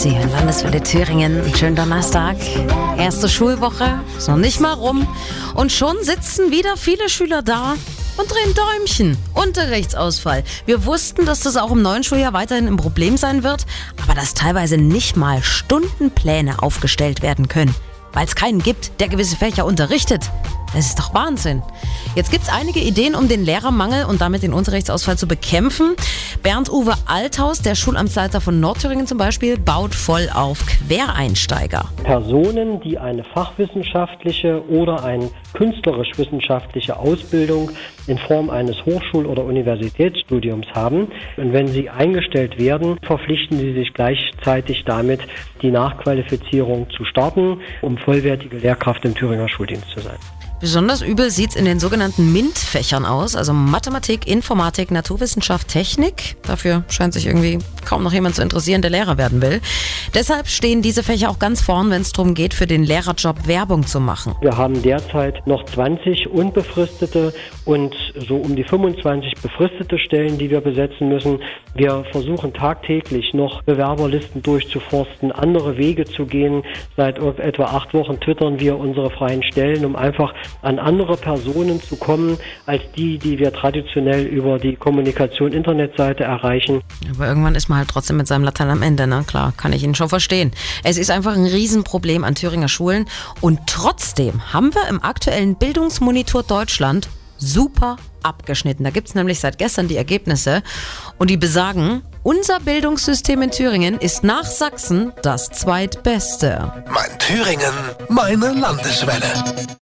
Sie hören Landeswelle Thüringen. Schönen Donnerstag. Erste Schulwoche. Ist noch nicht mal rum. Und schon sitzen wieder viele Schüler da und drehen Däumchen. Unterrichtsausfall. Wir wussten, dass das auch im neuen Schuljahr weiterhin ein Problem sein wird, aber dass teilweise nicht mal Stundenpläne aufgestellt werden können, weil es keinen gibt, der gewisse Fächer unterrichtet. Das ist doch Wahnsinn. Jetzt gibt es einige Ideen, um den Lehrermangel und damit den Unterrichtsausfall zu bekämpfen. Bernd-Uwe Althaus, der Schulamtsleiter von Nordthüringen zum Beispiel, baut voll auf Quereinsteiger. Personen, die eine fachwissenschaftliche oder eine künstlerisch-wissenschaftliche Ausbildung in Form eines Hochschul- oder Universitätsstudiums haben. Und wenn sie eingestellt werden, verpflichten sie sich gleichzeitig damit, die Nachqualifizierung zu starten, um vollwertige Lehrkraft im Thüringer Schuldienst zu sein. Besonders übel sieht's in den sogenannten MINT-Fächern aus, also Mathematik, Informatik, Naturwissenschaft, Technik. Dafür scheint sich irgendwie kaum noch jemand zu interessieren, der Lehrer werden will. Deshalb stehen diese Fächer auch ganz vorn, wenn es darum geht, für den Lehrerjob Werbung zu machen. Wir haben derzeit noch 20 unbefristete und so um die 25 befristete Stellen, die wir besetzen müssen. Wir versuchen tagtäglich noch Bewerberlisten durchzuforsten, andere Wege zu gehen. Seit etwa acht Wochen twittern wir unsere freien Stellen, um einfach an andere Personen zu kommen, als die, die wir traditionell über die Kommunikation Internetseite erreichen. Aber irgendwann ist man halt trotzdem mit seinem Latein am Ende, ne? Klar, kann ich Ihnen schon verstehen. Es ist einfach ein Riesenproblem an Thüringer Schulen und trotzdem haben wir im aktuellen Bildungsmonitor Deutschland super abgeschnitten. Da gibt's nämlich seit gestern die Ergebnisse und die besagen, unser Bildungssystem in Thüringen ist nach Sachsen das zweitbeste. Mein Thüringen, meine Landeswelle.